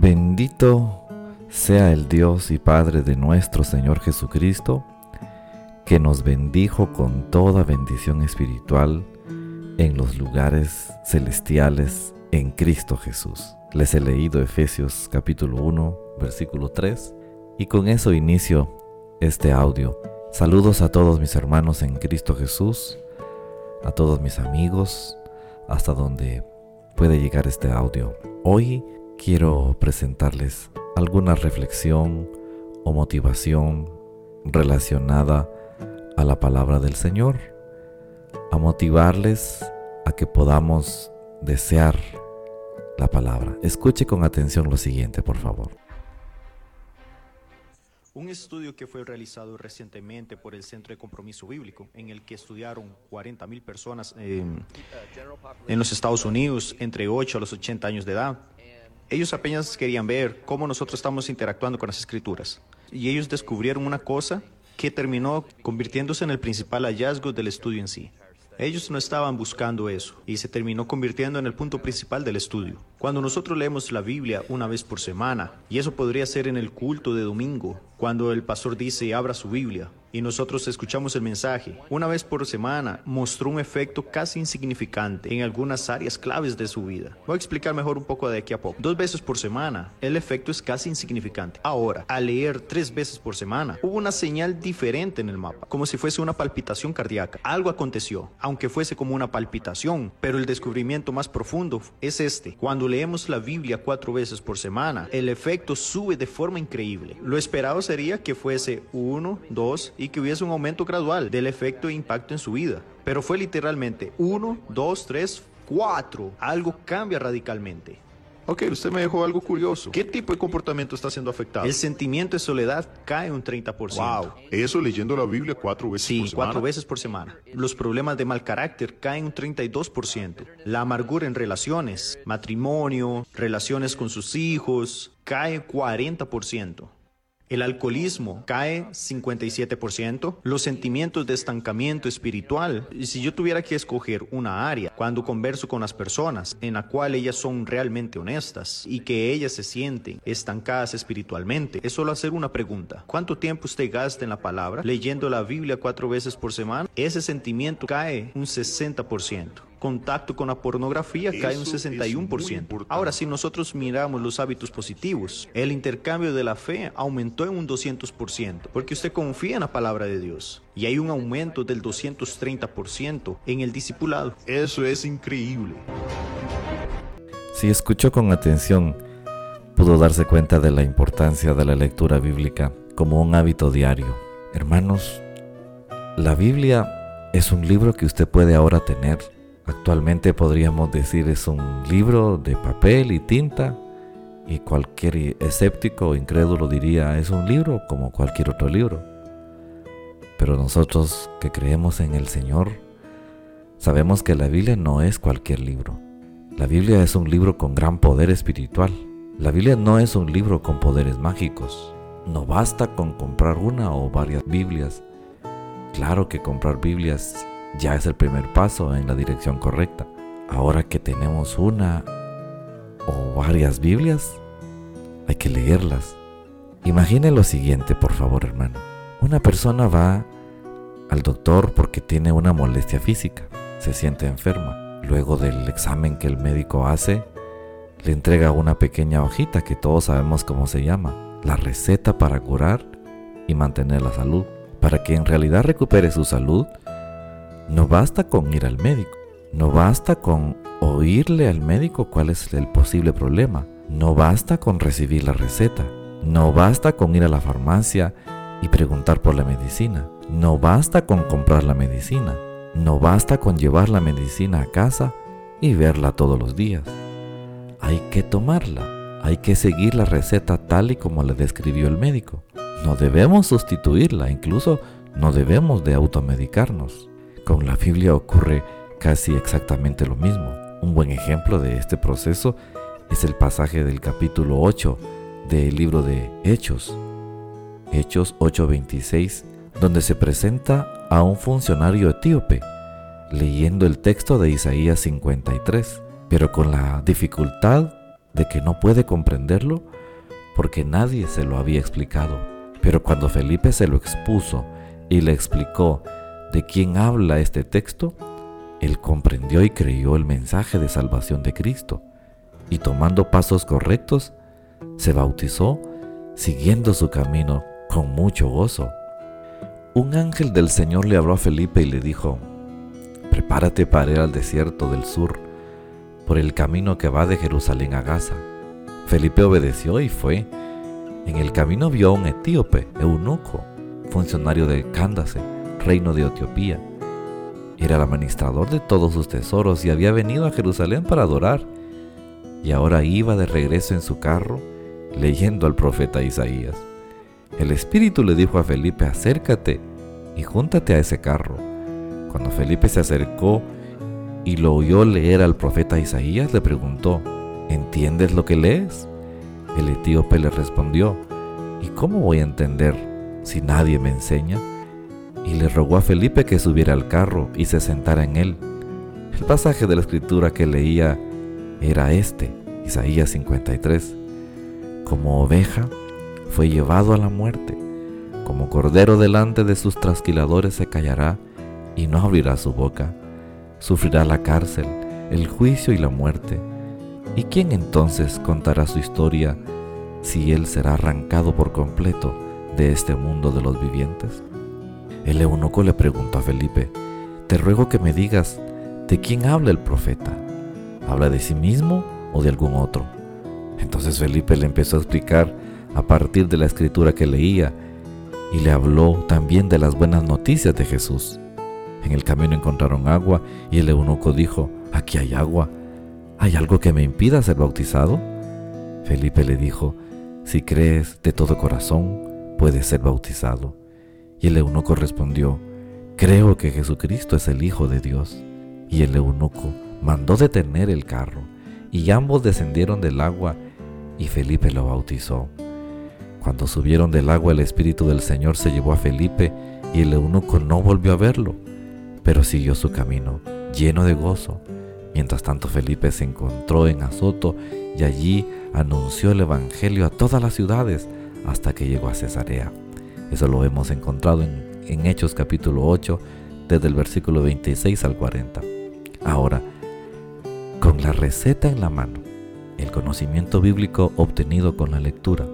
Bendito sea el Dios y Padre de nuestro Señor Jesucristo, que nos bendijo con toda bendición espiritual en los lugares celestiales en Cristo Jesús. Les he leído Efesios capítulo 1, versículo 3, y con eso inicio este audio. Saludos a todos mis hermanos en Cristo Jesús, a todos mis amigos, hasta donde puede llegar este audio. Hoy quiero presentarles alguna reflexión o motivación relacionada a la palabra del Señor, a motivarles a que podamos desear la palabra. Escuche con atención lo siguiente, por favor. Un estudio que fue realizado recientemente por el Centro de Compromiso Bíblico, en el que estudiaron 40 mil personas eh, en los Estados Unidos entre 8 a los 80 años de edad. Ellos apenas querían ver cómo nosotros estamos interactuando con las escrituras. Y ellos descubrieron una cosa que terminó convirtiéndose en el principal hallazgo del estudio en sí. Ellos no estaban buscando eso y se terminó convirtiendo en el punto principal del estudio. Cuando nosotros leemos la Biblia una vez por semana, y eso podría ser en el culto de domingo, cuando el pastor dice abra su Biblia y nosotros escuchamos el mensaje, una vez por semana mostró un efecto casi insignificante en algunas áreas claves de su vida. Voy a explicar mejor un poco de aquí a poco. Dos veces por semana, el efecto es casi insignificante. Ahora, al leer tres veces por semana, hubo una señal diferente en el mapa, como si fuese una palpitación cardíaca. Algo aconteció, aunque fuese como una palpitación, pero el descubrimiento más profundo es este. Cuando leemos la Biblia cuatro veces por semana, el efecto sube de forma increíble. Lo esperado sería que fuese uno, dos y que hubiese un aumento gradual del efecto e impacto en su vida. Pero fue literalmente uno, dos, tres, cuatro. Algo cambia radicalmente. Ok, usted me dejó algo curioso. ¿Qué tipo de comportamiento está siendo afectado? El sentimiento de soledad cae un 30%. Wow, eso leyendo la Biblia cuatro veces sí, por semana. cuatro veces por semana. Los problemas de mal carácter caen un 32%. La amargura en relaciones, matrimonio, relaciones con sus hijos, cae 40%. El alcoholismo cae 57%. Los sentimientos de estancamiento espiritual. Si yo tuviera que escoger una área cuando converso con las personas en la cual ellas son realmente honestas y que ellas se sienten estancadas espiritualmente, es solo hacer una pregunta. ¿Cuánto tiempo usted gasta en la palabra leyendo la Biblia cuatro veces por semana? Ese sentimiento cae un 60% contacto con la pornografía cae un Eso es 61%. muy Ahora, si nosotros miramos los hábitos positivos, el intercambio de la fe aumentó en un 200%, porque usted confía en la palabra de Dios. Y hay un aumento del 230% en el discipulado. Eso es increíble. Si escuchó con atención, pudo darse cuenta de la importancia de la lectura bíblica como un hábito diario. Hermanos, la Biblia es un libro que usted puede ahora tener. Actualmente podríamos decir es un libro de papel y tinta y cualquier escéptico o incrédulo diría es un libro como cualquier otro libro. Pero nosotros que creemos en el Señor, sabemos que la Biblia no es cualquier libro. La Biblia es un libro con gran poder espiritual. La Biblia no es un libro con poderes mágicos. No basta con comprar una o varias Biblias. Claro que comprar Biblias ya es el primer paso en la dirección correcta. Ahora que tenemos una o varias Biblias, hay que leerlas. Imagine lo siguiente, por favor, hermano. Una persona va al doctor porque tiene una molestia física, se siente enferma. Luego del examen que el médico hace, le entrega una pequeña hojita que todos sabemos cómo se llama, la receta para curar y mantener la salud. Para que en realidad recupere su salud, no basta con ir al médico, no basta con oírle al médico cuál es el posible problema, no basta con recibir la receta, no basta con ir a la farmacia y preguntar por la medicina, no basta con comprar la medicina, no basta con llevar la medicina a casa y verla todos los días. Hay que tomarla, hay que seguir la receta tal y como la describió el médico. No debemos sustituirla, incluso no debemos de automedicarnos. Con la Biblia ocurre casi exactamente lo mismo. Un buen ejemplo de este proceso es el pasaje del capítulo 8 del libro de Hechos. Hechos 8:26, donde se presenta a un funcionario etíope leyendo el texto de Isaías 53, pero con la dificultad de que no puede comprenderlo porque nadie se lo había explicado. Pero cuando Felipe se lo expuso y le explicó de quién habla este texto, él comprendió y creyó el mensaje de salvación de Cristo y tomando pasos correctos, se bautizó siguiendo su camino con mucho gozo. Un ángel del Señor le habló a Felipe y le dijo, prepárate para ir al desierto del sur, por el camino que va de Jerusalén a Gaza. Felipe obedeció y fue. En el camino vio a un etíope, eunuco, funcionario de Candace, reino de Etiopía. Era el administrador de todos sus tesoros y había venido a Jerusalén para adorar. Y ahora iba de regreso en su carro leyendo al profeta Isaías. El Espíritu le dijo a Felipe, acércate y júntate a ese carro. Cuando Felipe se acercó y lo oyó leer al profeta Isaías, le preguntó, ¿entiendes lo que lees? El etíope le respondió, ¿y cómo voy a entender si nadie me enseña? Y le rogó a Felipe que subiera al carro y se sentara en él. El pasaje de la escritura que leía era este, Isaías 53. Como oveja fue llevado a la muerte, como cordero delante de sus trasquiladores se callará y no abrirá su boca. Sufrirá la cárcel, el juicio y la muerte. ¿Y quién entonces contará su historia si él será arrancado por completo de este mundo de los vivientes? El eunuco le preguntó a Felipe, te ruego que me digas, ¿de quién habla el profeta? ¿Habla de sí mismo o de algún otro? Entonces Felipe le empezó a explicar a partir de la escritura que leía y le habló también de las buenas noticias de Jesús. En el camino encontraron agua y el eunuco dijo, aquí hay agua. ¿Hay algo que me impida ser bautizado? Felipe le dijo, si crees de todo corazón, puedes ser bautizado. Y el eunuco respondió, creo que Jesucristo es el Hijo de Dios. Y el eunuco mandó detener el carro, y ambos descendieron del agua, y Felipe lo bautizó. Cuando subieron del agua el Espíritu del Señor se llevó a Felipe, y el eunuco no volvió a verlo pero siguió su camino, lleno de gozo. Mientras tanto Felipe se encontró en Azoto y allí anunció el Evangelio a todas las ciudades hasta que llegó a Cesarea. Eso lo hemos encontrado en, Hechos capítulo 8, desde el versículo 26 al 40. Ahora, con la receta en la mano, el conocimiento bíblico obtenido con la lectura,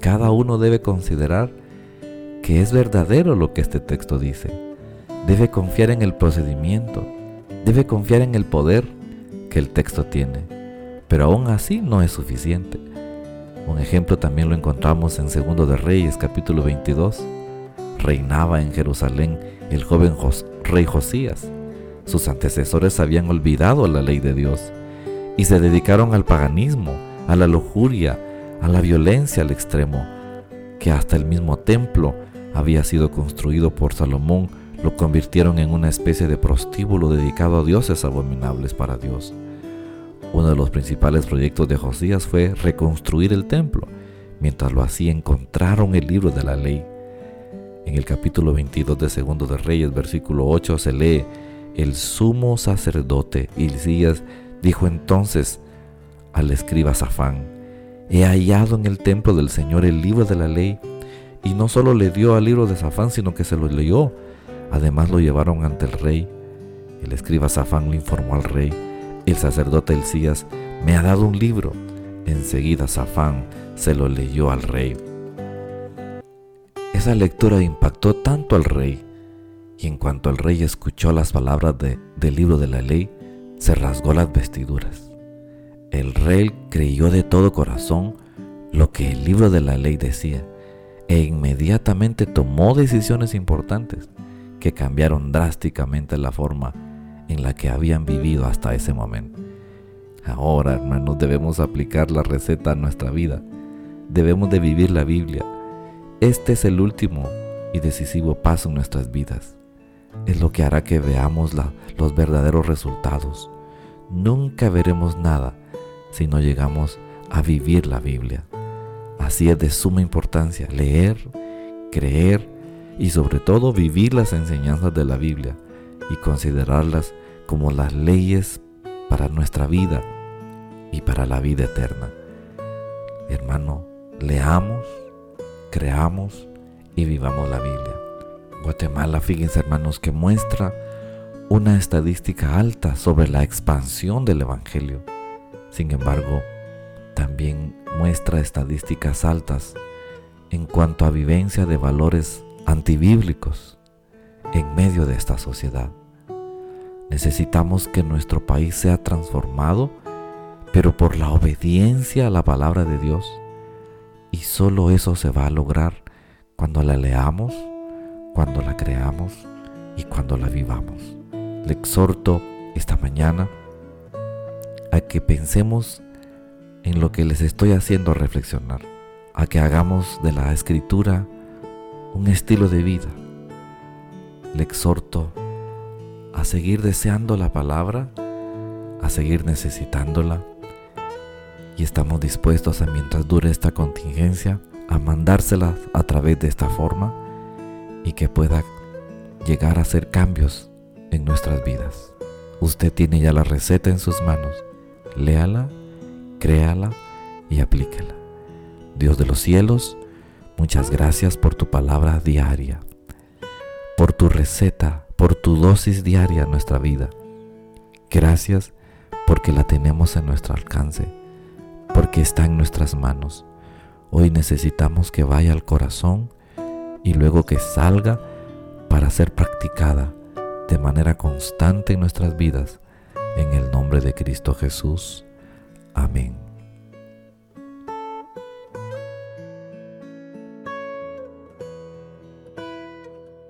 cada uno debe considerar que es verdadero lo que este texto dice debe confiar en el procedimiento, debe confiar en el poder que el texto tiene, pero aún así no es suficiente. Un ejemplo también lo encontramos en Segundo de Reyes capítulo 22. Reinaba en Jerusalén el joven rey Josías. Sus antecesores habían olvidado la ley de Dios y se dedicaron al paganismo, a la lujuria, a la violencia al extremo, que hasta el mismo templo había sido construido por Salomón lo convirtieron en una especie de prostíbulo dedicado a dioses abominables para Dios. Uno de los principales proyectos de Josías fue reconstruir el templo. Mientras lo hacía encontraron el libro de la ley. En el capítulo 22 de Segundo de Reyes, versículo 8, se lee, el sumo sacerdote Hilcías dijo entonces al escriba Safán, he hallado en el templo del Señor el libro de la ley, y no solo le dio al libro de Safán, sino que se lo leyó Además lo llevaron ante el rey. El escriba Safán le informó al rey. El sacerdote Elías me ha dado un libro. Enseguida Safán se lo leyó al rey. Esa lectura impactó tanto al rey, y en cuanto el rey escuchó las palabras del libro de la ley, se rasgó las vestiduras. El rey creyó de todo corazón lo que el libro de la ley decía, e inmediatamente tomó decisiones importantes que cambiaron drásticamente la forma en la que habían vivido hasta ese momento. Ahora, hermanos, debemos aplicar la receta a nuestra vida. Debemos de vivir la Biblia. Este es el último y decisivo paso en nuestras vidas. Es lo que hará que veamos los verdaderos resultados. Nunca veremos nada si no llegamos a vivir la Biblia. Así es de suma importancia leer, creer y sobre todo vivir las enseñanzas de la Biblia y considerarlas como las leyes para nuestra vida, y para la vida eterna. Hermano, leamos, creamos y vivamos la Biblia. Guatemala, fíjense hermanos, que muestra una estadística alta sobre la expansión del Evangelio. Sin embargo, también muestra estadísticas altas en cuanto a vivencia de valores antibíblicos en medio de esta sociedad. Necesitamos que nuestro país sea transformado, pero por la obediencia a la palabra de Dios. Y solo eso se va a lograr cuando la leamos, cuando la creamos y cuando la vivamos. Le exhorto esta mañana a que pensemos en lo que les estoy haciendo reflexionar, a que hagamos de la escritura un estilo de vida. Le exhorto a seguir deseando la palabra, a seguir necesitándola y estamos dispuestos a mientras dure esta contingencia a mandársela a través de esta forma y que pueda llegar a hacer cambios en nuestras vidas. Usted tiene ya la receta en sus manos. Léala, créala y aplíquela. Dios de los cielos, muchas gracias por tu palabra diaria, por tu receta por tu dosis diaria en nuestra vida. Gracias porque la tenemos a nuestro alcance, porque está en nuestras manos. Hoy necesitamos que vaya al corazón y luego que salga para ser practicada de manera constante en nuestras vidas. En el nombre de Cristo Jesús. Amén.